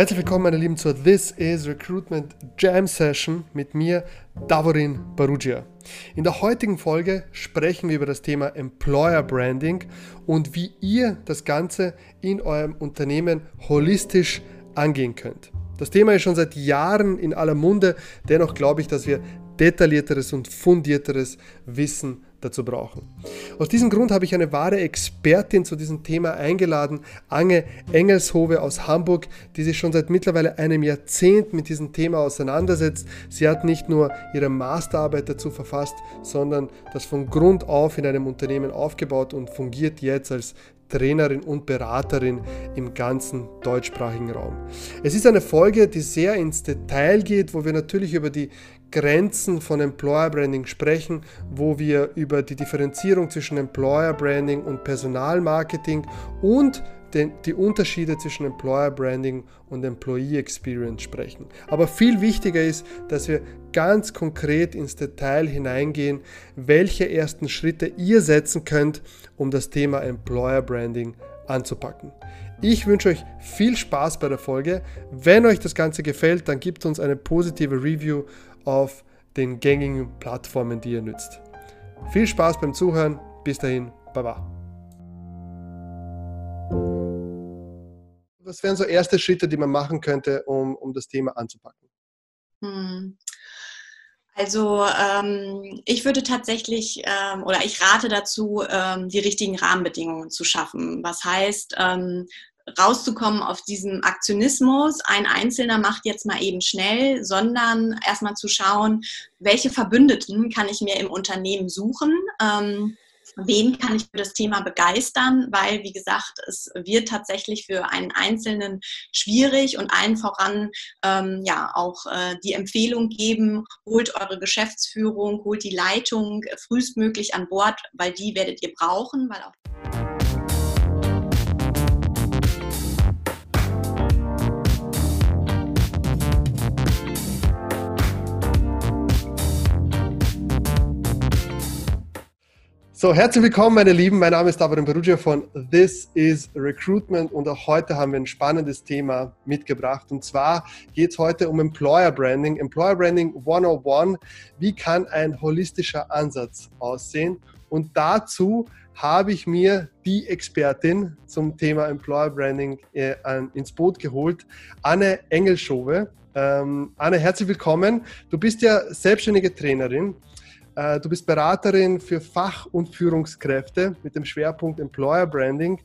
Herzlich willkommen, meine Lieben, zur This is Recruitment Jam Session mit mir, Davorin Barugia. In der heutigen Folge sprechen wir über das Thema Employer Branding und wie ihr das Ganze in eurem Unternehmen holistisch angehen könnt. Das Thema ist schon seit Jahren in aller Munde, dennoch glaube ich, dass wir detaillierteres und fundierteres Wissen dazu brauchen. Aus diesem Grund habe ich eine wahre Expertin zu diesem Thema eingeladen, Ange Engelshove aus Hamburg, die sich schon seit mittlerweile einem Jahrzehnt mit diesem Thema auseinandersetzt. Sie hat nicht nur ihre Masterarbeit dazu verfasst, sondern das von Grund auf in einem Unternehmen aufgebaut und fungiert jetzt als Trainerin und Beraterin im ganzen deutschsprachigen Raum. Es ist eine Folge, die sehr ins Detail geht, wo wir natürlich über die Grenzen von Employer Branding sprechen, wo wir über die Differenzierung zwischen Employer Branding und Personalmarketing und den, die Unterschiede zwischen Employer Branding und Employee Experience sprechen. Aber viel wichtiger ist, dass wir ganz konkret ins Detail hineingehen, welche ersten Schritte ihr setzen könnt, um das Thema Employer Branding anzupacken. Ich wünsche euch viel Spaß bei der Folge. Wenn euch das Ganze gefällt, dann gebt uns eine positive Review auf den gängigen Plattformen, die ihr nützt. Viel Spaß beim Zuhören. Bis dahin, Baba. Was wären so erste Schritte, die man machen könnte, um, um das Thema anzupacken? Hm. Also ähm, ich würde tatsächlich ähm, oder ich rate dazu, ähm, die richtigen Rahmenbedingungen zu schaffen. Was heißt, ähm, rauszukommen auf diesem Aktionismus, ein Einzelner macht jetzt mal eben schnell, sondern erstmal zu schauen, welche Verbündeten kann ich mir im Unternehmen suchen. Ähm, wen kann ich für das Thema begeistern, weil, wie gesagt, es wird tatsächlich für einen Einzelnen schwierig und allen voran ähm, ja auch äh, die Empfehlung geben, holt eure Geschäftsführung, holt die Leitung frühestmöglich an Bord, weil die werdet ihr brauchen, weil auch So, herzlich willkommen, meine Lieben. Mein Name ist David Perugia von This is Recruitment und auch heute haben wir ein spannendes Thema mitgebracht. Und zwar geht es heute um Employer Branding. Employer Branding 101. Wie kann ein holistischer Ansatz aussehen? Und dazu habe ich mir die Expertin zum Thema Employer Branding äh, ins Boot geholt, Anne Engelschove. Ähm, Anne, herzlich willkommen. Du bist ja selbstständige Trainerin du bist Beraterin für Fach- und Führungskräfte mit dem Schwerpunkt Employer Branding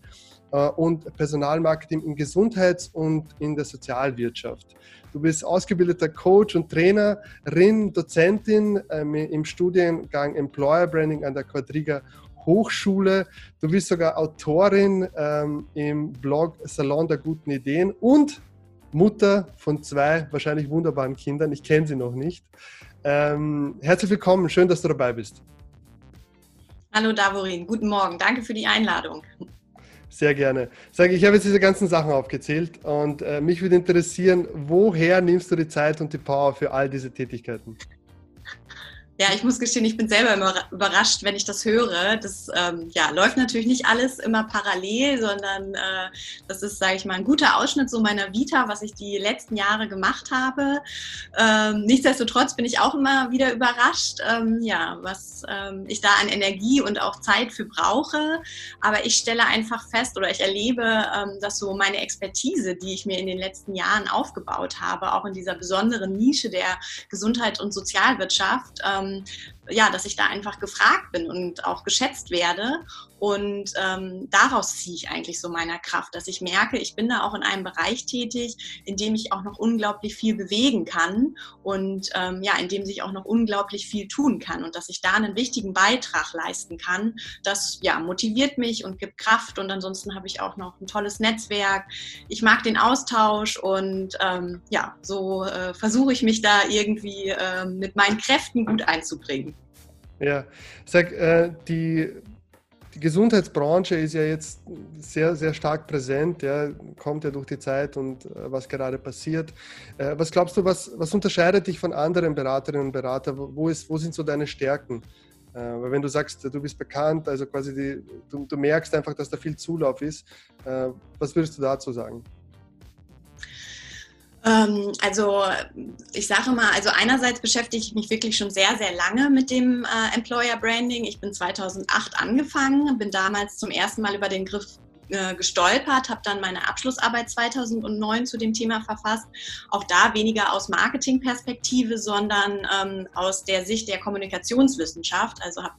äh, und Personalmarketing im Gesundheits- und in der Sozialwirtschaft. Du bist ausgebildeter Coach und Trainerin, Dozentin ähm, im Studiengang Employer Branding an der Quadriga Hochschule. Du bist sogar Autorin ähm, im Blog Salon der guten Ideen und Mutter von zwei wahrscheinlich wunderbaren Kindern. Ich kenne sie noch nicht. Ähm, herzlich willkommen, schön, dass du dabei bist. Hallo Davorin, guten Morgen, danke für die Einladung. Sehr gerne. Sag, ich habe jetzt diese ganzen Sachen aufgezählt und äh, mich würde interessieren, woher nimmst du die Zeit und die Power für all diese Tätigkeiten? Ja, ich muss gestehen, ich bin selber immer überrascht, wenn ich das höre. Das ähm, ja, läuft natürlich nicht alles immer parallel, sondern äh, das ist, sage ich mal, ein guter Ausschnitt so meiner Vita, was ich die letzten Jahre gemacht habe. Ähm, nichtsdestotrotz bin ich auch immer wieder überrascht, ähm, ja, was ähm, ich da an Energie und auch Zeit für brauche. Aber ich stelle einfach fest oder ich erlebe, ähm, dass so meine Expertise, die ich mir in den letzten Jahren aufgebaut habe, auch in dieser besonderen Nische der Gesundheit und Sozialwirtschaft, ähm, ja, dass ich da einfach gefragt bin und auch geschätzt werde. Und ähm, daraus ziehe ich eigentlich so meiner Kraft, dass ich merke, ich bin da auch in einem Bereich tätig, in dem ich auch noch unglaublich viel bewegen kann und ähm, ja, in dem sich auch noch unglaublich viel tun kann und dass ich da einen wichtigen Beitrag leisten kann. Das ja, motiviert mich und gibt Kraft und ansonsten habe ich auch noch ein tolles Netzwerk. Ich mag den Austausch und ähm, ja, so äh, versuche ich mich da irgendwie äh, mit meinen Kräften gut einzubringen. Ja, sag, äh, die, die Gesundheitsbranche ist ja jetzt sehr, sehr stark präsent, ja, kommt ja durch die Zeit und äh, was gerade passiert. Äh, was glaubst du, was, was unterscheidet dich von anderen Beraterinnen und Beratern? Wo, ist, wo sind so deine Stärken? Äh, weil wenn du sagst, du bist bekannt, also quasi die, du, du merkst einfach, dass da viel Zulauf ist, äh, was würdest du dazu sagen? Ähm, also ich sage mal, also einerseits beschäftige ich mich wirklich schon sehr, sehr lange mit dem äh, Employer Branding. Ich bin 2008 angefangen, bin damals zum ersten Mal über den Griff äh, gestolpert, habe dann meine Abschlussarbeit 2009 zu dem Thema verfasst. Auch da weniger aus Marketingperspektive, sondern ähm, aus der Sicht der Kommunikationswissenschaft. Also habe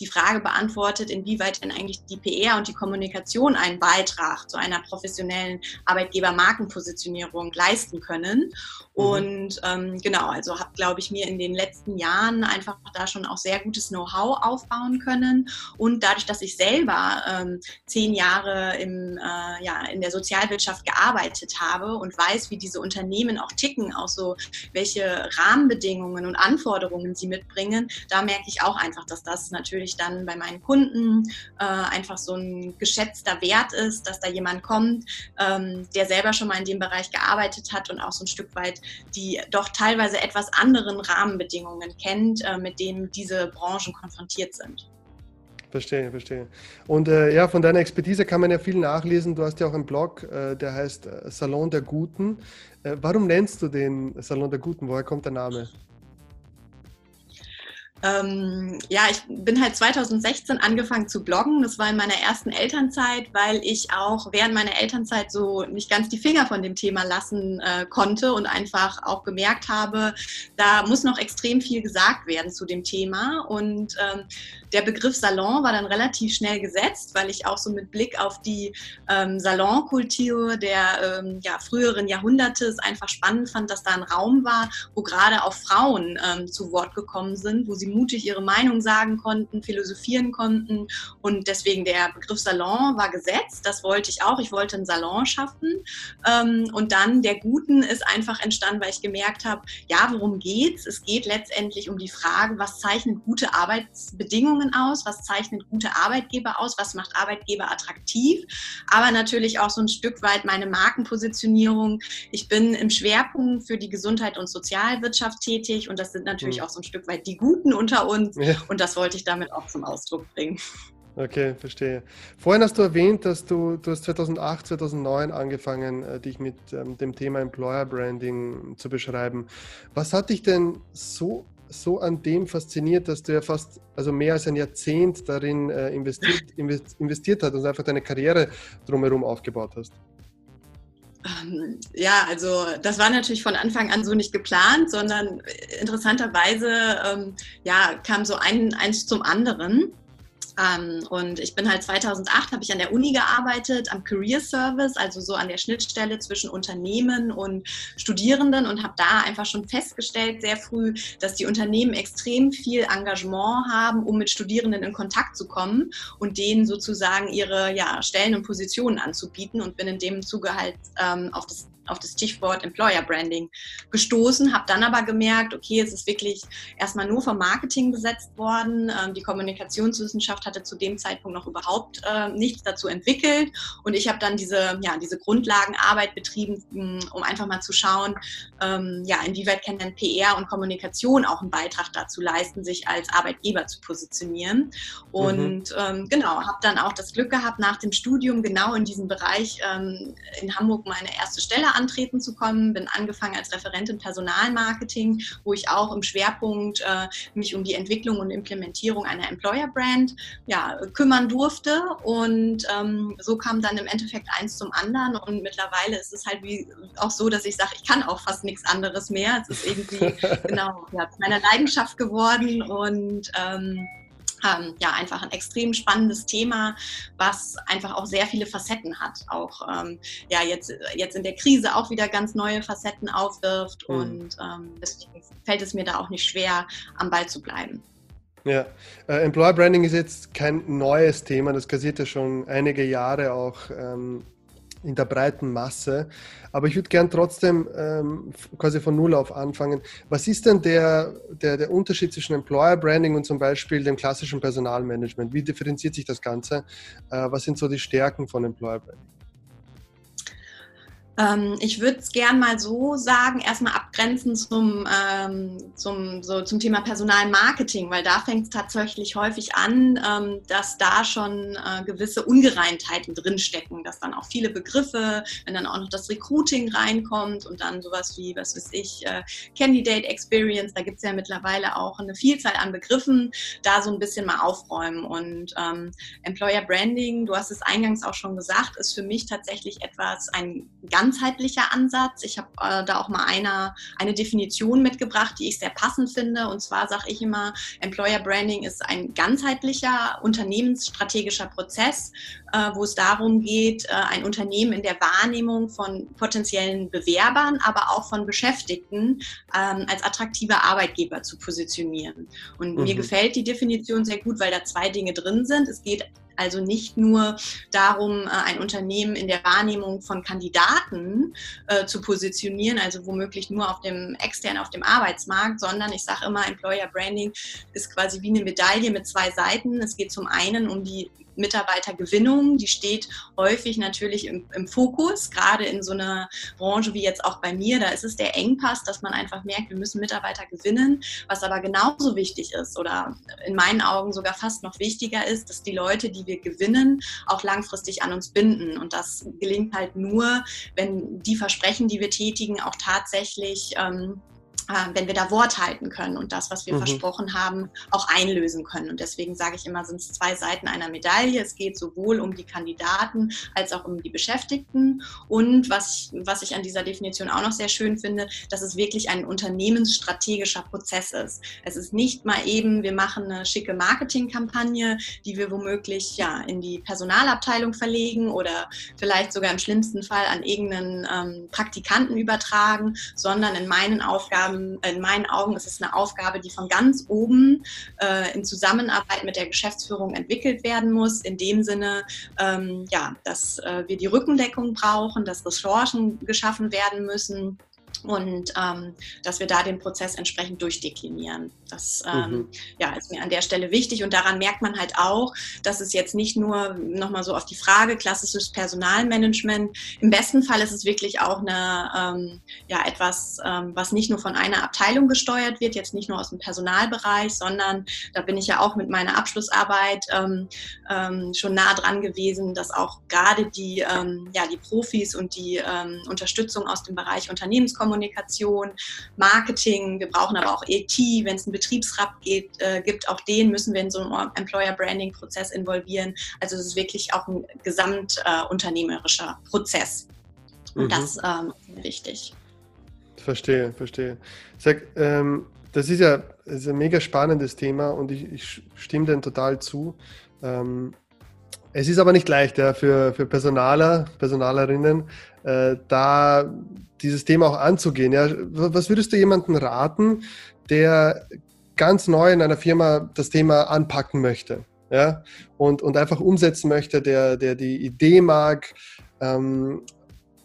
die Frage beantwortet, inwieweit denn eigentlich die PR und die Kommunikation einen Beitrag zu einer professionellen Arbeitgeber-Markenpositionierung leisten können. Mhm. Und ähm, genau, also habe, glaube ich, mir in den letzten Jahren einfach da schon auch sehr gutes Know-how aufbauen können. Und dadurch, dass ich selber ähm, zehn Jahre im, äh, ja, in der Sozialwirtschaft gearbeitet habe und weiß, wie diese Unternehmen auch ticken, auch so welche Rahmenbedingungen und Anforderungen sie mitbringen, da merke ich auch einfach, dass das natürlich dann bei meinen Kunden äh, einfach so ein geschätzter Wert ist, dass da jemand kommt, ähm, der selber schon mal in dem Bereich gearbeitet hat und auch so ein Stück weit die doch teilweise etwas anderen Rahmenbedingungen kennt, äh, mit denen diese Branchen konfrontiert sind. Verstehe, verstehe. Und äh, ja, von deiner Expertise kann man ja viel nachlesen. Du hast ja auch einen Blog, äh, der heißt äh, Salon der Guten. Äh, warum nennst du den Salon der Guten? Woher kommt der Name? Ähm, ja, ich bin halt 2016 angefangen zu bloggen. Das war in meiner ersten Elternzeit, weil ich auch während meiner Elternzeit so nicht ganz die Finger von dem Thema lassen äh, konnte und einfach auch gemerkt habe, da muss noch extrem viel gesagt werden zu dem Thema. Und ähm, der Begriff Salon war dann relativ schnell gesetzt, weil ich auch so mit Blick auf die ähm, Salonkultur der ähm, ja, früheren Jahrhunderte es einfach spannend fand, dass da ein Raum war, wo gerade auch Frauen ähm, zu Wort gekommen sind, wo sie mutig ihre Meinung sagen konnten, philosophieren konnten. Und deswegen der Begriff Salon war gesetzt. Das wollte ich auch. Ich wollte einen Salon schaffen. Ähm, und dann der Guten ist einfach entstanden, weil ich gemerkt habe, ja, worum geht's? Es geht letztendlich um die Frage, was zeichnet gute Arbeitsbedingungen aus? Was zeichnet gute Arbeitgeber aus? Was macht Arbeitgeber attraktiv? Aber natürlich auch so ein Stück weit meine Markenpositionierung. Ich bin im Schwerpunkt für die Gesundheit und Sozialwirtschaft tätig und das sind natürlich mhm. auch so ein Stück weit die Guten unter uns. Ja. Und das wollte ich damit auch zum Ausdruck bringen. Okay, verstehe. Vorhin hast du erwähnt, dass du, du hast 2008, 2009 angefangen, äh, dich mit ähm, dem Thema Employer Branding zu beschreiben. Was hat dich denn so, so an dem fasziniert, dass du ja fast, also mehr als ein Jahrzehnt darin äh, investiert, investiert hast und einfach deine Karriere drumherum aufgebaut hast? Ähm, ja, also das war natürlich von Anfang an so nicht geplant, sondern interessanterweise ähm, ja, kam so ein, eins zum anderen. Ähm, und ich bin halt 2008, habe ich an der Uni gearbeitet, am Career Service, also so an der Schnittstelle zwischen Unternehmen und Studierenden und habe da einfach schon festgestellt, sehr früh, dass die Unternehmen extrem viel Engagement haben, um mit Studierenden in Kontakt zu kommen und denen sozusagen ihre ja, Stellen und Positionen anzubieten und bin in dem Zuge halt ähm, auf das auf das Stichwort Employer Branding gestoßen, habe dann aber gemerkt, okay, es ist wirklich erstmal nur vom Marketing besetzt worden. Ähm, die Kommunikationswissenschaft hatte zu dem Zeitpunkt noch überhaupt äh, nichts dazu entwickelt und ich habe dann diese, ja, diese Grundlagenarbeit betrieben, um einfach mal zu schauen, ähm, ja, inwieweit kann denn PR und Kommunikation auch einen Beitrag dazu leisten, sich als Arbeitgeber zu positionieren. Und mhm. ähm, genau, habe dann auch das Glück gehabt, nach dem Studium genau in diesem Bereich ähm, in Hamburg meine erste Stelle antreten zu kommen. Bin angefangen als Referentin Personalmarketing, wo ich auch im Schwerpunkt äh, mich um die Entwicklung und Implementierung einer Employer Brand ja, kümmern durfte. Und ähm, so kam dann im Endeffekt eins zum anderen. Und mittlerweile ist es halt wie auch so, dass ich sage, ich kann auch fast nichts anderes mehr. Es ist irgendwie genau ja, meine Leidenschaft geworden und ähm, ähm, ja, einfach ein extrem spannendes Thema, was einfach auch sehr viele Facetten hat. Auch ähm, ja, jetzt, jetzt in der Krise auch wieder ganz neue Facetten aufwirft. Mhm. Und ähm, deswegen fällt es mir da auch nicht schwer, am Ball zu bleiben. Ja, äh, Employer Branding ist jetzt kein neues Thema, das kassiert ja schon einige Jahre auch ähm, in der breiten Masse. Aber ich würde gern trotzdem ähm, quasi von Null auf anfangen. Was ist denn der, der, der Unterschied zwischen Employer Branding und zum Beispiel dem klassischen Personalmanagement? Wie differenziert sich das Ganze? Äh, was sind so die Stärken von Employer Branding? Ähm, ich würde es gern mal so sagen, erstmal abgrenzen zum, ähm, zum, so zum Thema Personalmarketing, weil da fängt es tatsächlich häufig an, ähm, dass da schon äh, gewisse Ungereimtheiten drinstecken, dass dann auch viele Begriffe, wenn dann auch noch das Recruiting reinkommt und dann sowas wie, was weiß ich, äh, Candidate Experience, da gibt es ja mittlerweile auch eine Vielzahl an Begriffen, da so ein bisschen mal aufräumen. Und ähm, Employer Branding, du hast es eingangs auch schon gesagt, ist für mich tatsächlich etwas, ein ganz ganzheitlicher Ansatz. Ich habe äh, da auch mal eine, eine Definition mitgebracht, die ich sehr passend finde. Und zwar sage ich immer, Employer Branding ist ein ganzheitlicher unternehmensstrategischer Prozess, äh, wo es darum geht, äh, ein Unternehmen in der Wahrnehmung von potenziellen Bewerbern, aber auch von Beschäftigten ähm, als attraktiver Arbeitgeber zu positionieren. Und mhm. mir gefällt die Definition sehr gut, weil da zwei Dinge drin sind. Es geht also nicht nur darum, äh, ein Unternehmen in der Wahrnehmung von Kandidaten äh, zu positionieren, also womöglich nur auf dem extern auf dem Arbeitsmarkt, sondern ich sage immer, Employer Branding ist quasi wie eine Medaille mit zwei Seiten. Es geht zum einen um die Mitarbeitergewinnung, die steht häufig natürlich im, im, Fokus, gerade in so einer Branche wie jetzt auch bei mir. Da ist es der Engpass, dass man einfach merkt, wir müssen Mitarbeiter gewinnen. Was aber genauso wichtig ist oder in meinen Augen sogar fast noch wichtiger ist, dass die Leute, die wir gewinnen, auch langfristig an uns binden. Und das gelingt halt nur, wenn die Versprechen, die wir tätigen, auch tatsächlich ähm, äh, wenn wir da Wort halten können und das, was wir mhm. versprochen haben, auch einlösen können. Und deswegen sage ich immer, sind es zwei Seiten einer Medaille. Es geht sowohl um die Kandidaten als auch um die Beschäftigten. Und was, was ich an dieser Definition auch noch sehr schön finde, dass es wirklich ein unternehmensstrategischer Prozess ist. Es ist nicht mal eben, wir machen eine schicke Marketingkampagne, die wir womöglich ja, in die Personalabteilung verlegen oder vielleicht sogar im schlimmsten Fall an irgendeinen ähm, Praktikanten übertragen, sondern in meinen Aufgaben ähm, in meinen Augen ist es eine Aufgabe, die von ganz oben äh, in Zusammenarbeit mit der Geschäftsführung entwickelt werden muss. In dem Sinne, ähm, ja, dass äh, wir die Rückendeckung brauchen, dass Ressourcen geschaffen werden müssen und ähm, dass wir da den Prozess entsprechend durchdeklinieren. Das ähm, mhm. ja, ist mir an der Stelle wichtig und daran merkt man halt auch, dass es jetzt nicht nur nochmal so auf die Frage klassisches Personalmanagement, im besten Fall ist es wirklich auch eine, ähm, ja, etwas, ähm, was nicht nur von einer Abteilung gesteuert wird, jetzt nicht nur aus dem Personalbereich, sondern da bin ich ja auch mit meiner Abschlussarbeit ähm, ähm, schon nah dran gewesen, dass auch gerade die, ja, die Profis und die Unterstützung aus dem Bereich Unternehmenskommunikation Kommunikation, Marketing, wir brauchen aber auch ET, wenn es einen Betriebsrat geht, äh, gibt, auch den müssen wir in so einen Employer Branding Prozess involvieren. Also es ist wirklich auch ein gesamtunternehmerischer äh, Prozess. Und mhm. das ähm, ist wichtig. Verstehe, verstehe. Sag, ähm, das ist ja das ist ein mega spannendes Thema und ich, ich stimme dem total zu. Ähm, es ist aber nicht leicht ja, für, für Personaler, Personalerinnen, äh, da dieses Thema auch anzugehen. Ja. Was würdest du jemandem raten, der ganz neu in einer Firma das Thema anpacken möchte? Ja, und, und einfach umsetzen möchte, der, der die Idee mag ähm,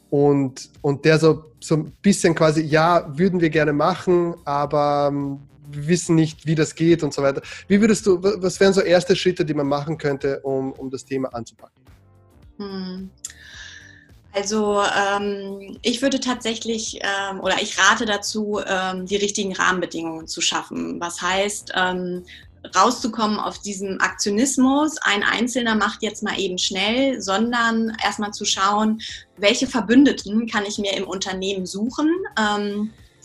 und, und der so, so ein bisschen quasi, ja, würden wir gerne machen, aber ähm, wissen nicht, wie das geht und so weiter. Wie würdest du, was wären so erste Schritte, die man machen könnte, um, um das Thema anzupacken? Hm. Also ähm, ich würde tatsächlich ähm, oder ich rate dazu, ähm, die richtigen Rahmenbedingungen zu schaffen. Was heißt, ähm, rauszukommen auf diesem Aktionismus, ein Einzelner macht jetzt mal eben schnell, sondern erstmal zu schauen, welche Verbündeten kann ich mir im Unternehmen suchen.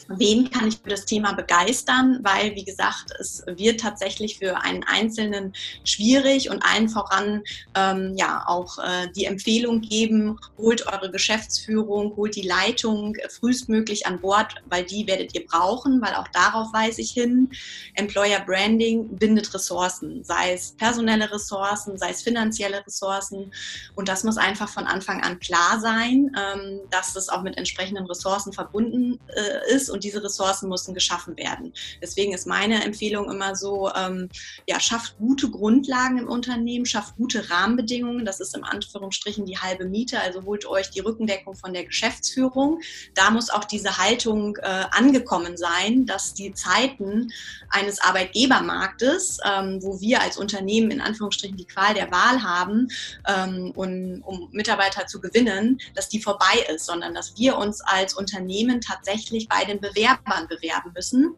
Wen kann ich für das Thema begeistern, weil, wie gesagt, es wird tatsächlich für einen Einzelnen schwierig und allen voran ähm, ja auch äh, die Empfehlung geben, holt eure Geschäftsführung, holt die Leitung frühestmöglich an Bord, weil die werdet ihr brauchen, weil auch darauf weise ich hin. Employer Branding bindet Ressourcen, sei es personelle Ressourcen, sei es finanzielle Ressourcen und das muss einfach von Anfang an klar sein, ähm, dass das auch mit entsprechenden Ressourcen verbunden äh, ist und diese Ressourcen müssen geschaffen werden. Deswegen ist meine Empfehlung immer so, ähm, ja, schafft gute Grundlagen im Unternehmen, schafft gute Rahmenbedingungen. Das ist im Anführungsstrichen die halbe Miete. Also holt euch die Rückendeckung von der Geschäftsführung. Da muss auch diese Haltung äh, angekommen sein, dass die Zeiten eines Arbeitgebermarktes, ähm, wo wir als Unternehmen in Anführungsstrichen die Qual der Wahl haben, ähm, und, um Mitarbeiter zu gewinnen, dass die vorbei ist, sondern dass wir uns als Unternehmen tatsächlich bei den Bewerbern bewerben müssen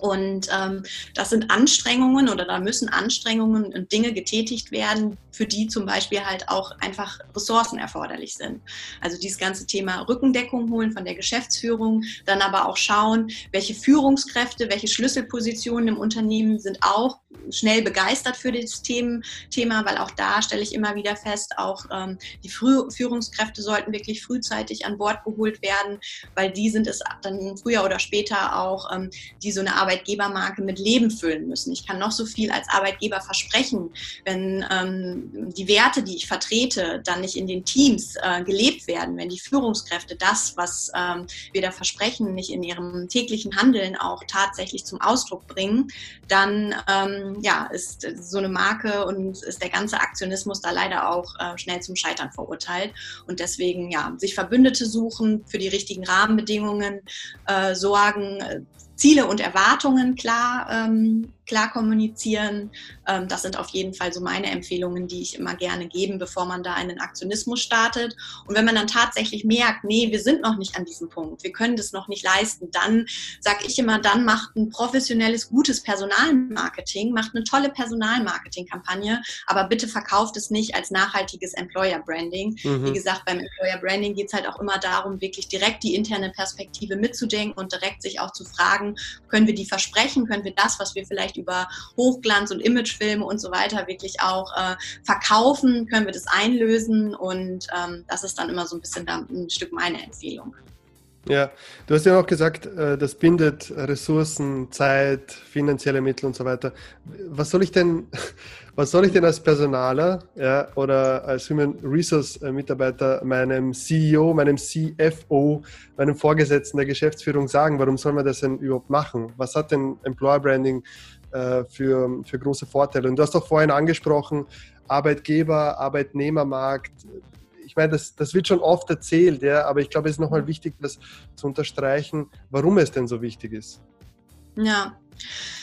und ähm, das sind Anstrengungen oder da müssen Anstrengungen und Dinge getätigt werden, für die zum Beispiel halt auch einfach Ressourcen erforderlich sind. Also dieses ganze Thema Rückendeckung holen von der Geschäftsführung, dann aber auch schauen, welche Führungskräfte, welche Schlüsselpositionen im Unternehmen sind auch schnell begeistert für das Thema, weil auch da stelle ich immer wieder fest, auch ähm, die Früh Führungskräfte sollten wirklich frühzeitig an Bord geholt werden, weil die sind es dann früher oder später auch, ähm, die so eine Arbeit Arbeitgebermarke mit Leben füllen müssen. Ich kann noch so viel als Arbeitgeber versprechen, wenn ähm, die Werte, die ich vertrete, dann nicht in den Teams äh, gelebt werden, wenn die Führungskräfte das, was ähm, wir da versprechen, nicht in ihrem täglichen Handeln auch tatsächlich zum Ausdruck bringen, dann ähm, ja, ist so eine Marke und ist der ganze Aktionismus da leider auch äh, schnell zum Scheitern verurteilt. Und deswegen ja, sich Verbündete suchen für die richtigen Rahmenbedingungen, äh, sorgen, äh, Ziele und Erwartungen klar ähm, klar kommunizieren. Ähm, das sind auf jeden Fall so meine Empfehlungen, die ich immer gerne gebe, bevor man da einen Aktionismus startet. Und wenn man dann tatsächlich merkt, nee, wir sind noch nicht an diesem Punkt, wir können das noch nicht leisten, dann sage ich immer, dann macht ein professionelles, gutes Personalmarketing, macht eine tolle Personalmarketing-Kampagne, aber bitte verkauft es nicht als nachhaltiges Employer-Branding. Mhm. Wie gesagt, beim Employer-Branding geht es halt auch immer darum, wirklich direkt die interne Perspektive mitzudenken und direkt sich auch zu fragen, können wir die versprechen, können wir das, was wir vielleicht über Hochglanz- und Imagefilme und so weiter wirklich auch äh, verkaufen, können wir das einlösen und ähm, das ist dann immer so ein bisschen ein Stück meine Empfehlung. Ja, du hast ja auch gesagt, äh, das bindet Ressourcen, Zeit, finanzielle Mittel und so weiter. Was soll ich denn, was soll ich denn als Personaler ja, oder als Human Resource äh, Mitarbeiter meinem CEO, meinem CFO, meinem Vorgesetzten der Geschäftsführung sagen? Warum soll man das denn überhaupt machen? Was hat denn Employer Branding äh, für, für große Vorteile. Und du hast doch vorhin angesprochen, Arbeitgeber, Arbeitnehmermarkt. Ich meine, das, das wird schon oft erzählt, ja, aber ich glaube, es ist nochmal wichtig, das zu unterstreichen, warum es denn so wichtig ist. Ja.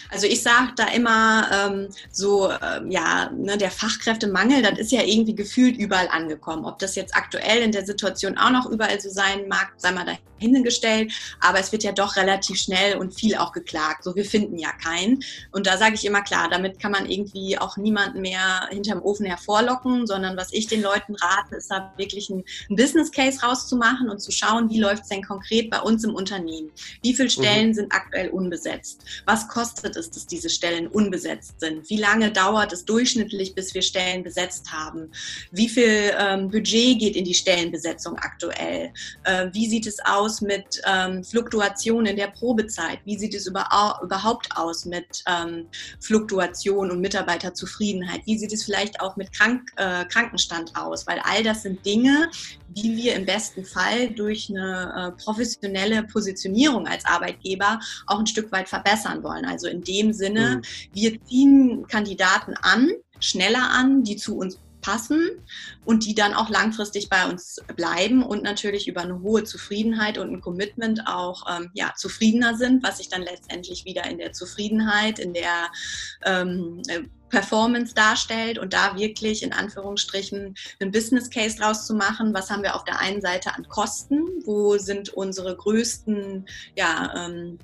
Also ich sage da immer ähm, so, äh, ja, ne, der Fachkräftemangel, das ist ja irgendwie gefühlt überall angekommen. Ob das jetzt aktuell in der Situation auch noch überall so sein mag, sei mal dahingestellt. Aber es wird ja doch relativ schnell und viel auch geklagt. So, wir finden ja keinen. Und da sage ich immer klar, damit kann man irgendwie auch niemanden mehr hinterm Ofen hervorlocken, sondern was ich den Leuten rate, ist da wirklich ein, ein Business Case rauszumachen und zu schauen, wie läuft es denn konkret bei uns im Unternehmen? Wie viele Stellen mhm. sind aktuell unbesetzt? Was kostet es, dass diese Stellen unbesetzt sind? Wie lange dauert es durchschnittlich, bis wir Stellen besetzt haben? Wie viel ähm, Budget geht in die Stellenbesetzung aktuell? Äh, wie sieht es aus mit ähm, Fluktuation in der Probezeit? Wie sieht es über, überhaupt aus mit ähm, Fluktuation und Mitarbeiterzufriedenheit? Wie sieht es vielleicht auch mit Krank, äh, Krankenstand aus? Weil all das sind Dinge, die wir im besten Fall durch eine äh, professionelle Positionierung als Arbeitgeber auch ein Stück weit verbessern wollen. Also in dem Sinne, mhm. wir ziehen Kandidaten an, schneller an, die zu uns passen und die dann auch langfristig bei uns bleiben und natürlich über eine hohe Zufriedenheit und ein Commitment auch ähm, ja, zufriedener sind, was sich dann letztendlich wieder in der Zufriedenheit, in der ähm, äh, Performance darstellt und da wirklich in Anführungsstrichen einen Business Case draus zu machen. Was haben wir auf der einen Seite an Kosten? Wo sind unsere größten ja, ähm,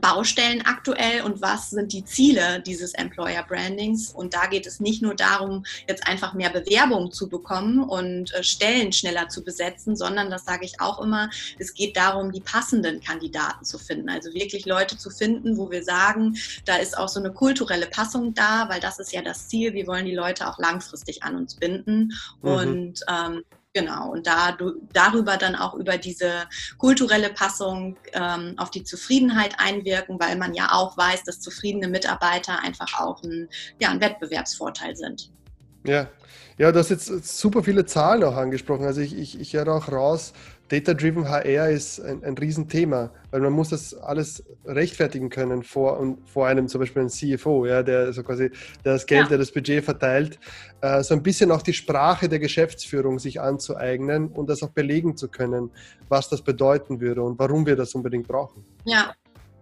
Baustellen aktuell und was sind die Ziele dieses Employer Brandings. Und da geht es nicht nur darum, jetzt einfach mehr Bewerbungen zu bekommen und äh, Stellen schneller zu besetzen, sondern, das sage ich auch immer, es geht darum, die passenden Kandidaten zu finden. Also wirklich Leute zu finden, wo wir sagen, da ist auch so eine kulturelle Passung da, weil das ist ja das Ziel. Wir wollen die Leute auch langfristig an uns binden. Mhm. Und ähm, Genau, und da, darüber dann auch über diese kulturelle Passung ähm, auf die Zufriedenheit einwirken, weil man ja auch weiß, dass zufriedene Mitarbeiter einfach auch ein, ja, ein Wettbewerbsvorteil sind. Ja, ja, du hast jetzt super viele Zahlen auch angesprochen. Also ich, ich, ich höre auch raus, Data-Driven HR ist ein, ein Riesenthema, weil man muss das alles rechtfertigen können vor, und vor einem zum Beispiel ein CFO, ja, der so quasi der das Geld, ja. der das Budget verteilt, äh, so ein bisschen auch die Sprache der Geschäftsführung sich anzueignen und das auch belegen zu können, was das bedeuten würde und warum wir das unbedingt brauchen. Ja,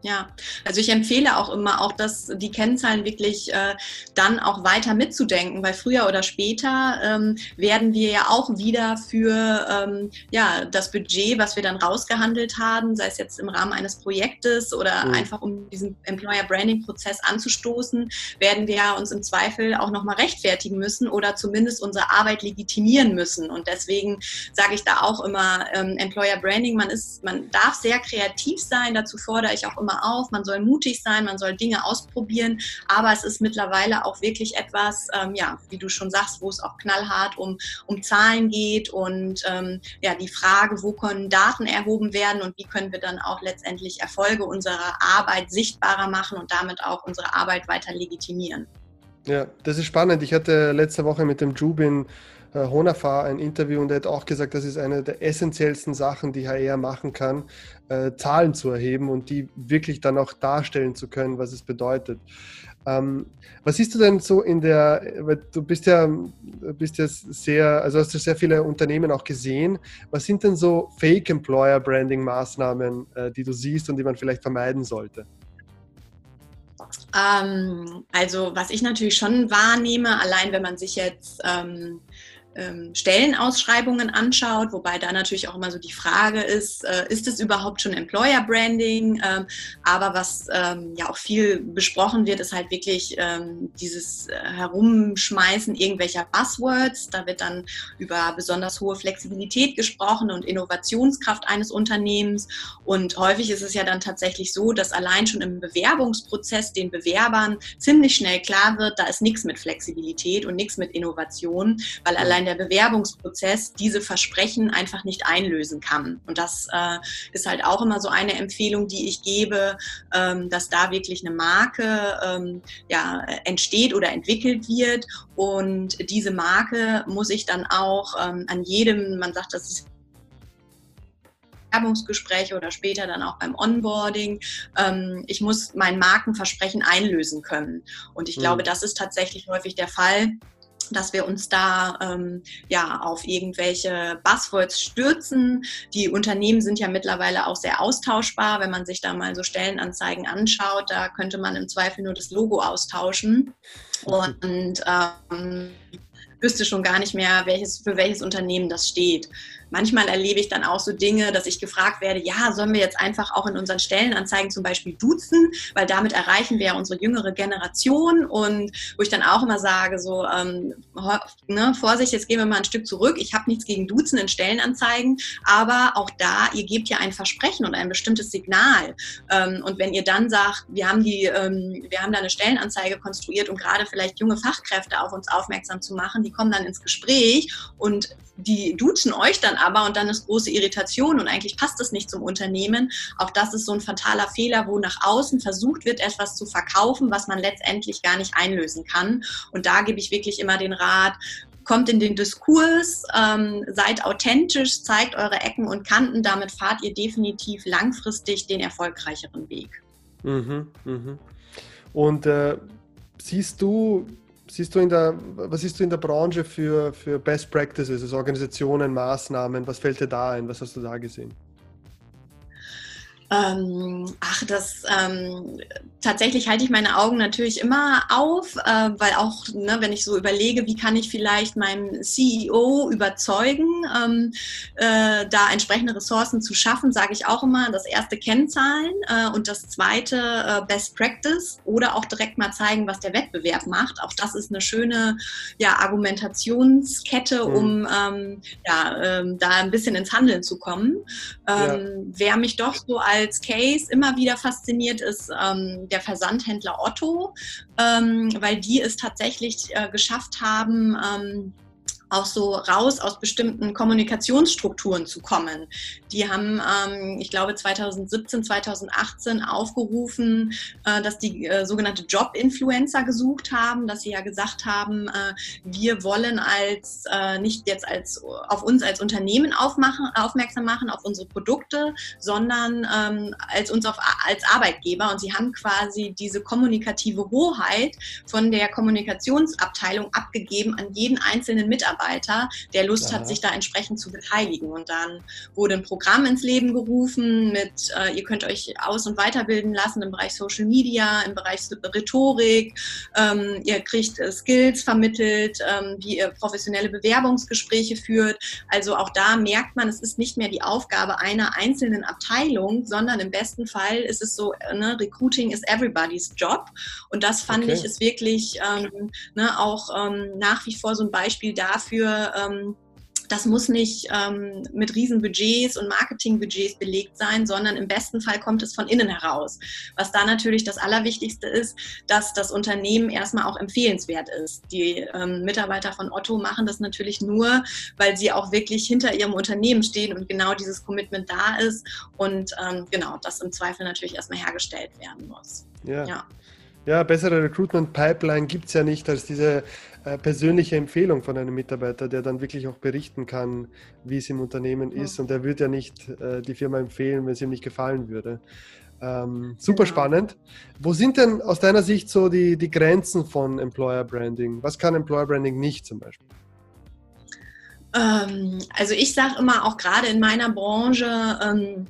ja, also ich empfehle auch immer auch, dass die Kennzahlen wirklich äh, dann auch weiter mitzudenken, weil früher oder später ähm, werden wir ja auch wieder für ähm, ja, das Budget, was wir dann rausgehandelt haben, sei es jetzt im Rahmen eines Projektes oder mhm. einfach um diesen Employer Branding Prozess anzustoßen, werden wir uns im Zweifel auch nochmal rechtfertigen müssen oder zumindest unsere Arbeit legitimieren müssen. Und deswegen sage ich da auch immer ähm, Employer Branding, man ist, man darf sehr kreativ sein, dazu fordere ich auch immer immer auf, man soll mutig sein, man soll Dinge ausprobieren, aber es ist mittlerweile auch wirklich etwas, ähm, ja, wie du schon sagst, wo es auch knallhart um, um Zahlen geht und ähm, ja, die Frage, wo können Daten erhoben werden und wie können wir dann auch letztendlich Erfolge unserer Arbeit sichtbarer machen und damit auch unsere Arbeit weiter legitimieren. Ja, das ist spannend. Ich hatte letzte Woche mit dem Jubin äh, Honafar ein Interview und er hat auch gesagt, das ist eine der essentiellsten Sachen, die HR machen kann, äh, Zahlen zu erheben und die wirklich dann auch darstellen zu können, was es bedeutet. Ähm, was siehst du denn so in der, du bist ja, bist ja sehr, also hast du sehr viele Unternehmen auch gesehen. Was sind denn so Fake Employer Branding Maßnahmen, äh, die du siehst und die man vielleicht vermeiden sollte? Ähm, also was ich natürlich schon wahrnehme, allein wenn man sich jetzt ähm, ähm, Stellenausschreibungen anschaut, wobei da natürlich auch immer so die Frage ist, äh, ist es überhaupt schon Employer Branding? Ähm, aber was ähm, ja auch viel besprochen wird, ist halt wirklich dieses äh, Herumschmeißen irgendwelcher Buzzwords. Da wird dann über besonders hohe Flexibilität gesprochen und Innovationskraft eines Unternehmens. Und häufig ist es ja dann tatsächlich so, dass allein schon im Bewerbungsprozess den Bewerbern ziemlich schnell klar wird, da ist nichts mit Flexibilität und nichts mit Innovation, weil allein allein der Bewerbungsprozess diese Versprechen einfach nicht einlösen kann. Und das äh, ist halt auch immer so eine Empfehlung, die ich gebe, ähm, dass da wirklich eine Marke ähm, ja, entsteht oder entwickelt wird. Und diese Marke muss ich dann auch ähm, an jedem, man sagt, das ist Bewerbungsgespräche oder später dann auch beim Onboarding. Ähm, ich muss mein Markenversprechen einlösen können. Und ich mhm. glaube, das ist tatsächlich häufig der Fall, dass wir uns da ähm, ja auf irgendwelche Buzzwords stürzen. Die Unternehmen sind ja mittlerweile auch sehr austauschbar. Wenn man sich da mal so Stellenanzeigen anschaut, da könnte man im Zweifel nur das Logo austauschen. Und ähm, wüsste schon gar nicht mehr, welches, für welches Unternehmen das steht. Manchmal erlebe ich dann auch so Dinge, dass ich gefragt werde, ja, sollen wir jetzt einfach auch in unseren Stellenanzeigen zum Beispiel duzen, weil damit erreichen wir ja unsere jüngere Generation und wo ich dann auch immer sage, so, ähm, ne, Vorsicht, jetzt gehen wir mal ein Stück zurück. Ich habe nichts gegen Duzen in Stellenanzeigen, aber auch da, ihr gebt ja ein Versprechen und ein bestimmtes Signal. Ähm, und wenn ihr dann sagt, wir haben die, ähm, wir haben da eine Stellenanzeige konstruiert, um gerade vielleicht junge Fachkräfte auf uns aufmerksam zu machen, die kommen dann ins Gespräch und die duzen euch dann aber und dann ist große Irritation und eigentlich passt es nicht zum Unternehmen. Auch das ist so ein fataler Fehler, wo nach außen versucht wird, etwas zu verkaufen, was man letztendlich gar nicht einlösen kann. Und da gebe ich wirklich immer den Rat, kommt in den Diskurs, ähm, seid authentisch, zeigt eure Ecken und Kanten, damit fahrt ihr definitiv langfristig den erfolgreicheren Weg. Mhm, mh. Und äh, siehst du siehst du in der, was siehst du in der Branche für, für Best Practices, also Organisationen, Maßnahmen? Was fällt dir da ein? Was hast du da gesehen? Ähm, ach, das ähm, tatsächlich halte ich meine Augen natürlich immer auf, äh, weil auch, ne, wenn ich so überlege, wie kann ich vielleicht meinen CEO überzeugen, ähm, äh, da entsprechende Ressourcen zu schaffen, sage ich auch immer, das erste Kennzahlen äh, und das zweite äh, Best Practice oder auch direkt mal zeigen, was der Wettbewerb macht. Auch das ist eine schöne ja, Argumentationskette, mhm. um ähm, ja, ähm, da ein bisschen ins Handeln zu kommen. Ja. Ähm, wer mich doch so als als Case immer wieder fasziniert, ist ähm, der Versandhändler Otto, ähm, weil die es tatsächlich äh, geschafft haben, ähm, auch so raus aus bestimmten Kommunikationsstrukturen zu kommen. Die haben, ähm, ich glaube, 2017, 2018 aufgerufen, äh, dass die äh, sogenannte Job-Influencer gesucht haben, dass sie ja gesagt haben, äh, wir wollen als äh, nicht jetzt als auf uns als Unternehmen aufmachen, aufmerksam machen, auf unsere Produkte, sondern ähm, als uns auf, als Arbeitgeber. Und sie haben quasi diese kommunikative Hoheit von der Kommunikationsabteilung abgegeben an jeden einzelnen Mitarbeiter. Mitarbeiter, der Lust ja. hat, sich da entsprechend zu beteiligen. Und dann wurde ein Programm ins Leben gerufen mit, äh, ihr könnt euch aus- und weiterbilden lassen im Bereich Social Media, im Bereich Rhetorik, ähm, ihr kriegt äh, Skills vermittelt, ähm, wie ihr professionelle Bewerbungsgespräche führt. Also auch da merkt man, es ist nicht mehr die Aufgabe einer einzelnen Abteilung, sondern im besten Fall ist es so, ne, Recruiting is everybody's job. Und das fand okay. ich ist wirklich ähm, ne, auch ähm, nach wie vor so ein Beispiel dafür, dafür, ähm, das muss nicht ähm, mit Riesenbudgets und Marketingbudgets belegt sein, sondern im besten Fall kommt es von innen heraus. Was da natürlich das Allerwichtigste ist, dass das Unternehmen erstmal auch empfehlenswert ist. Die ähm, Mitarbeiter von Otto machen das natürlich nur, weil sie auch wirklich hinter ihrem Unternehmen stehen und genau dieses Commitment da ist und ähm, genau das im Zweifel natürlich erstmal hergestellt werden muss. Ja. ja. Ja, bessere Recruitment-Pipeline gibt es ja nicht als diese äh, persönliche Empfehlung von einem Mitarbeiter, der dann wirklich auch berichten kann, wie es im Unternehmen ja. ist. Und er wird ja nicht äh, die Firma empfehlen, wenn es ihm nicht gefallen würde. Ähm, super genau. spannend. Wo sind denn aus deiner Sicht so die, die Grenzen von Employer Branding? Was kann Employer Branding nicht zum Beispiel? Ähm, also ich sage immer auch gerade in meiner Branche, ähm,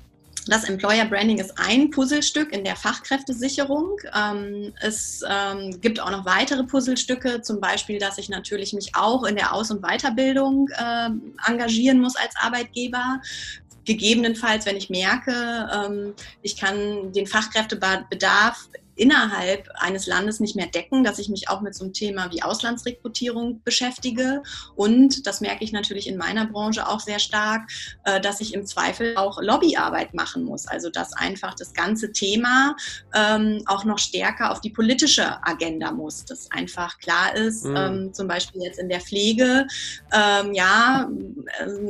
das Employer Branding ist ein Puzzlestück in der Fachkräftesicherung. Ähm, es ähm, gibt auch noch weitere Puzzlestücke, zum Beispiel, dass ich natürlich mich auch in der Aus- und Weiterbildung äh, engagieren muss als Arbeitgeber gegebenenfalls, wenn ich merke, ähm, ich kann den Fachkräftebedarf innerhalb eines Landes nicht mehr decken, dass ich mich auch mit so einem Thema wie Auslandsrekrutierung beschäftige. Und das merke ich natürlich in meiner Branche auch sehr stark, äh, dass ich im Zweifel auch Lobbyarbeit machen muss. Also dass einfach das ganze Thema ähm, auch noch stärker auf die politische Agenda muss. Dass einfach klar ist, mhm. ähm, zum Beispiel jetzt in der Pflege, ähm, ja,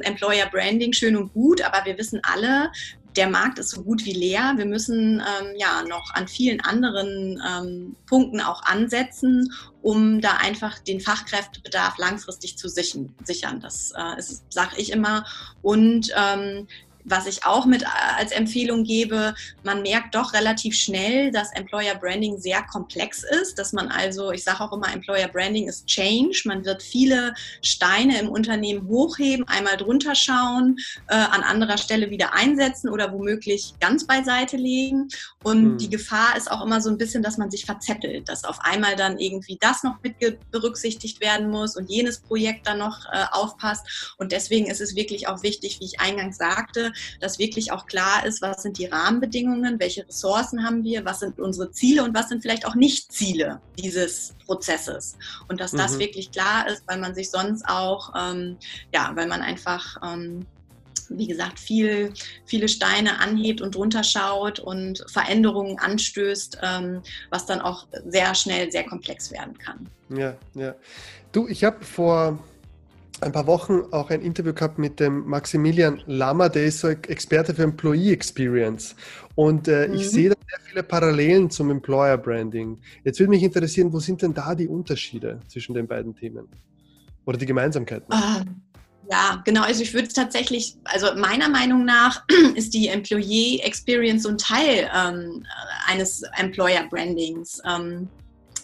Employer Branding schön und gut, aber wir wissen alle, der Markt ist so gut wie leer. Wir müssen ähm, ja noch an vielen anderen ähm, Punkten auch ansetzen, um da einfach den Fachkräftebedarf langfristig zu sichern. Das äh, sage ich immer. Und ähm, was ich auch mit äh, als Empfehlung gebe, man merkt doch relativ schnell, dass Employer Branding sehr komplex ist, dass man also, ich sage auch immer, Employer Branding ist Change. Man wird viele Steine im Unternehmen hochheben, einmal drunter schauen, äh, an anderer Stelle wieder einsetzen oder womöglich ganz beiseite legen. Und mhm. die Gefahr ist auch immer so ein bisschen, dass man sich verzettelt, dass auf einmal dann irgendwie das noch mit berücksichtigt werden muss und jenes Projekt dann noch äh, aufpasst. Und deswegen ist es wirklich auch wichtig, wie ich eingangs sagte, dass wirklich auch klar ist, was sind die Rahmenbedingungen, welche Ressourcen haben wir, was sind unsere Ziele und was sind vielleicht auch Nicht-Ziele dieses Prozesses. Und dass das mhm. wirklich klar ist, weil man sich sonst auch, ähm, ja, weil man einfach ähm, wie gesagt, viel, viele Steine anhebt und drunter schaut und Veränderungen anstößt, ähm, was dann auch sehr schnell sehr komplex werden kann. Ja, ja. Du, ich habe vor ein paar Wochen auch ein Interview gehabt mit dem Maximilian Lammer, der ist so Experte für Employee Experience. Und äh, mhm. ich sehe da sehr viele Parallelen zum Employer Branding. Jetzt würde mich interessieren, wo sind denn da die Unterschiede zwischen den beiden Themen? Oder die Gemeinsamkeiten? Ah. Ja, genau. Also ich würde tatsächlich, also meiner Meinung nach ist die Employee Experience so ein Teil ähm, eines Employer Brandings. Ähm,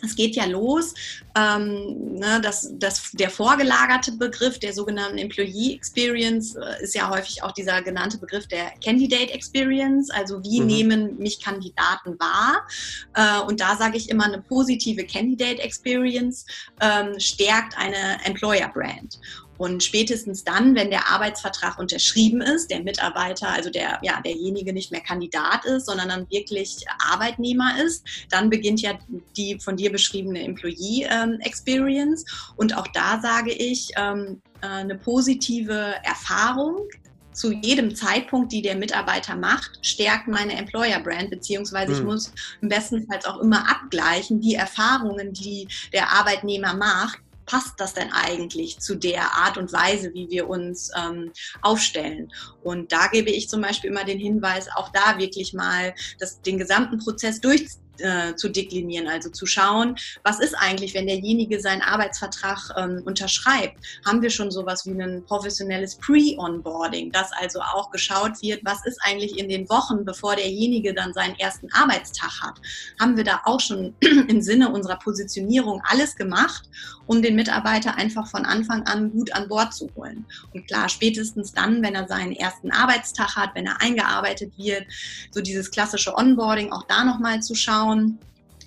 es geht ja los, ähm, ne, dass, dass der vorgelagerte Begriff der sogenannten Employee Experience äh, ist ja häufig auch dieser genannte Begriff der Candidate Experience, also wie mhm. nehmen mich Kandidaten wahr. Äh, und da sage ich immer, eine positive Candidate Experience ähm, stärkt eine Employer Brand. Und spätestens dann, wenn der Arbeitsvertrag unterschrieben ist, der Mitarbeiter, also der, ja, derjenige nicht mehr Kandidat ist, sondern dann wirklich Arbeitnehmer ist, dann beginnt ja die von dir beschriebene Employee ähm, Experience. Und auch da sage ich, ähm, äh, eine positive Erfahrung zu jedem Zeitpunkt, die der Mitarbeiter macht, stärkt meine Employer Brand, beziehungsweise mhm. ich muss im besten Fall auch immer abgleichen, die Erfahrungen, die der Arbeitnehmer macht, passt das denn eigentlich zu der Art und Weise, wie wir uns ähm, aufstellen? Und da gebe ich zum Beispiel immer den Hinweis, auch da wirklich mal das, den gesamten Prozess durchzuziehen äh, zu deklinieren, also zu schauen, was ist eigentlich, wenn derjenige seinen Arbeitsvertrag ähm, unterschreibt? Haben wir schon sowas wie ein professionelles Pre-Onboarding, dass also auch geschaut wird, was ist eigentlich in den Wochen, bevor derjenige dann seinen ersten Arbeitstag hat? Haben wir da auch schon im Sinne unserer Positionierung alles gemacht, um den Mitarbeiter einfach von Anfang an gut an Bord zu holen? Und klar, spätestens dann, wenn er seinen ersten Arbeitstag hat, wenn er eingearbeitet wird, so dieses klassische Onboarding, auch da nochmal zu schauen, schauen,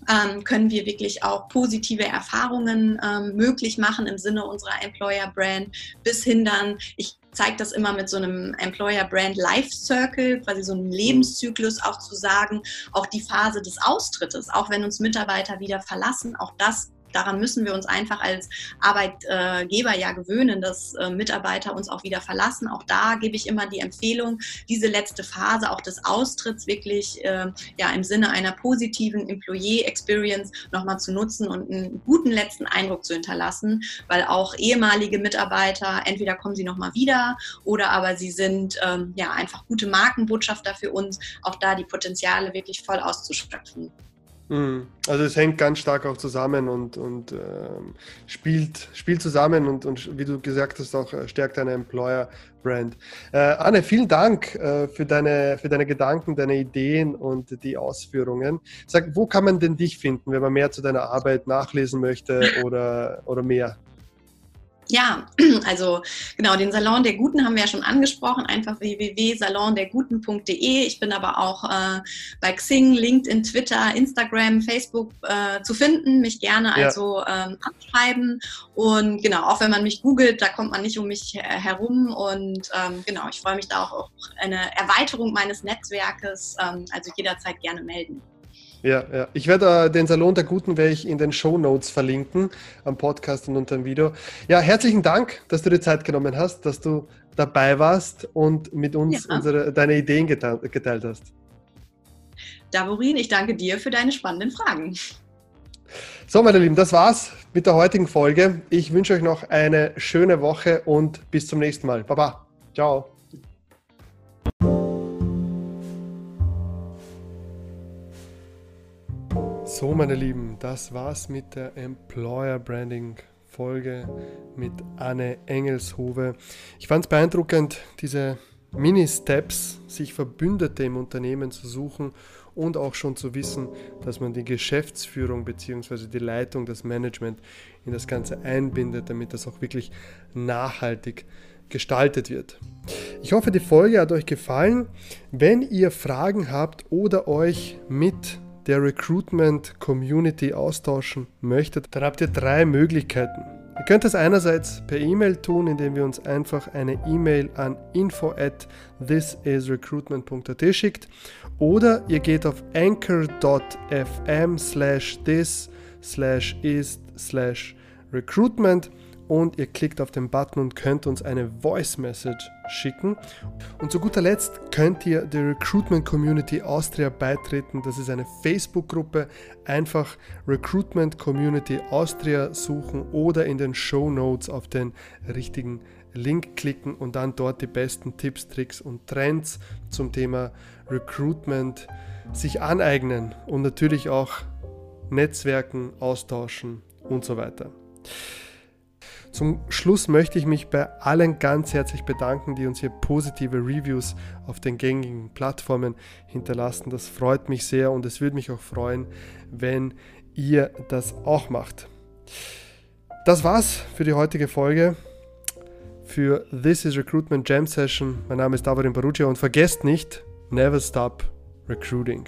ähm, können wir wirklich auch positive Erfahrungen ähm, möglich machen im Sinne unserer Employer Brand, bis hin dann, ich zeige das immer mit so einem Employer Brand Life Circle, quasi so einem Lebenszyklus auch zu sagen, auch die Phase des Austrittes, auch wenn uns Mitarbeiter wieder verlassen, auch das daran müssen wir uns einfach als Arbeitgeber ja gewöhnen, dass äh, Mitarbeiter uns auch wieder verlassen. Auch da gebe ich immer die Empfehlung, diese letzte Phase auch des Austritts wirklich äh, ja im Sinne einer positiven Employee Experience nochmal zu nutzen und einen guten letzten Eindruck zu hinterlassen, weil auch ehemalige Mitarbeiter entweder kommen sie nochmal wieder oder aber sie sind ähm, ja einfach gute Markenbotschafter für uns, auch da die Potenziale wirklich voll auszuschöpfen. Mhm. Also es hängt ganz stark auch zusammen und, und ähm, spielt, spielt zusammen und, und wie du gesagt hast, auch äh, stärkt deine Employer-Brand. Äh, Anne, vielen Dank äh, für, deine, für deine Gedanken, deine Ideen und die Ausführungen. Sag, wo kann man denn dich finden, wenn man mehr zu deiner Arbeit nachlesen möchte oder, oder mehr? Ja, also genau, den Salon der Guten haben wir ja schon angesprochen, einfach www.salonderguten.de. Ich bin aber auch äh, bei Xing, LinkedIn, Twitter, Instagram, Facebook äh, zu finden. Mich gerne ja. also ähm, anschreiben. Und genau, auch wenn man mich googelt, da kommt man nicht um mich herum. Und ähm, genau, ich freue mich da auch auf eine Erweiterung meines Netzwerkes. Ähm, also jederzeit gerne melden. Ja, ja. Ich werde äh, den Salon der Guten werde ich in den Show Notes verlinken, am Podcast und unter dem Video. Ja, herzlichen Dank, dass du dir Zeit genommen hast, dass du dabei warst und mit uns ja. unsere, deine Ideen geteilt, geteilt hast. Davorin, ich danke dir für deine spannenden Fragen. So, meine Lieben, das war's mit der heutigen Folge. Ich wünsche euch noch eine schöne Woche und bis zum nächsten Mal. Baba. Ciao. So, meine Lieben, das war's mit der Employer Branding Folge mit Anne Engelshove. Ich fand es beeindruckend, diese Mini-Steps, sich Verbündete im Unternehmen zu suchen und auch schon zu wissen, dass man die Geschäftsführung bzw. die Leitung, das Management in das Ganze einbindet, damit das auch wirklich nachhaltig gestaltet wird. Ich hoffe, die Folge hat euch gefallen. Wenn ihr Fragen habt oder euch mit der Recruitment Community austauschen möchtet, dann habt ihr drei Möglichkeiten. Ihr könnt das einerseits per E-Mail tun, indem wir uns einfach eine E-Mail an info at thisisrecruitment.at schickt oder ihr geht auf anchor.fm slash this slash is slash recruitment und ihr klickt auf den Button und könnt uns eine Voice Message schicken. Und zu guter Letzt könnt ihr der Recruitment Community Austria beitreten. Das ist eine Facebook-Gruppe. Einfach Recruitment Community Austria suchen oder in den Show Notes auf den richtigen Link klicken und dann dort die besten Tipps, Tricks und Trends zum Thema Recruitment sich aneignen und natürlich auch Netzwerken, austauschen und so weiter. Zum Schluss möchte ich mich bei allen ganz herzlich bedanken, die uns hier positive Reviews auf den gängigen Plattformen hinterlassen. Das freut mich sehr und es würde mich auch freuen, wenn ihr das auch macht. Das war's für die heutige Folge. Für This is Recruitment Jam Session. Mein Name ist Davorin Barugia und vergesst nicht, never stop recruiting.